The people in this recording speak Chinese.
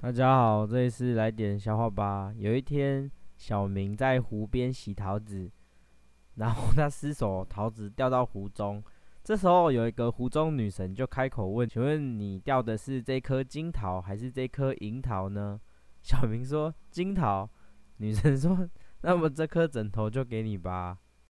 大家好，这里是来点笑话吧。有一天，小明在湖边洗桃子，然后他失手，桃子掉到湖中。这时候，有一个湖中女神就开口问：“请问你掉的是这颗金桃还是这颗银桃呢？”小明说：“金桃。”女神说：“那么这颗枕头就给你吧。”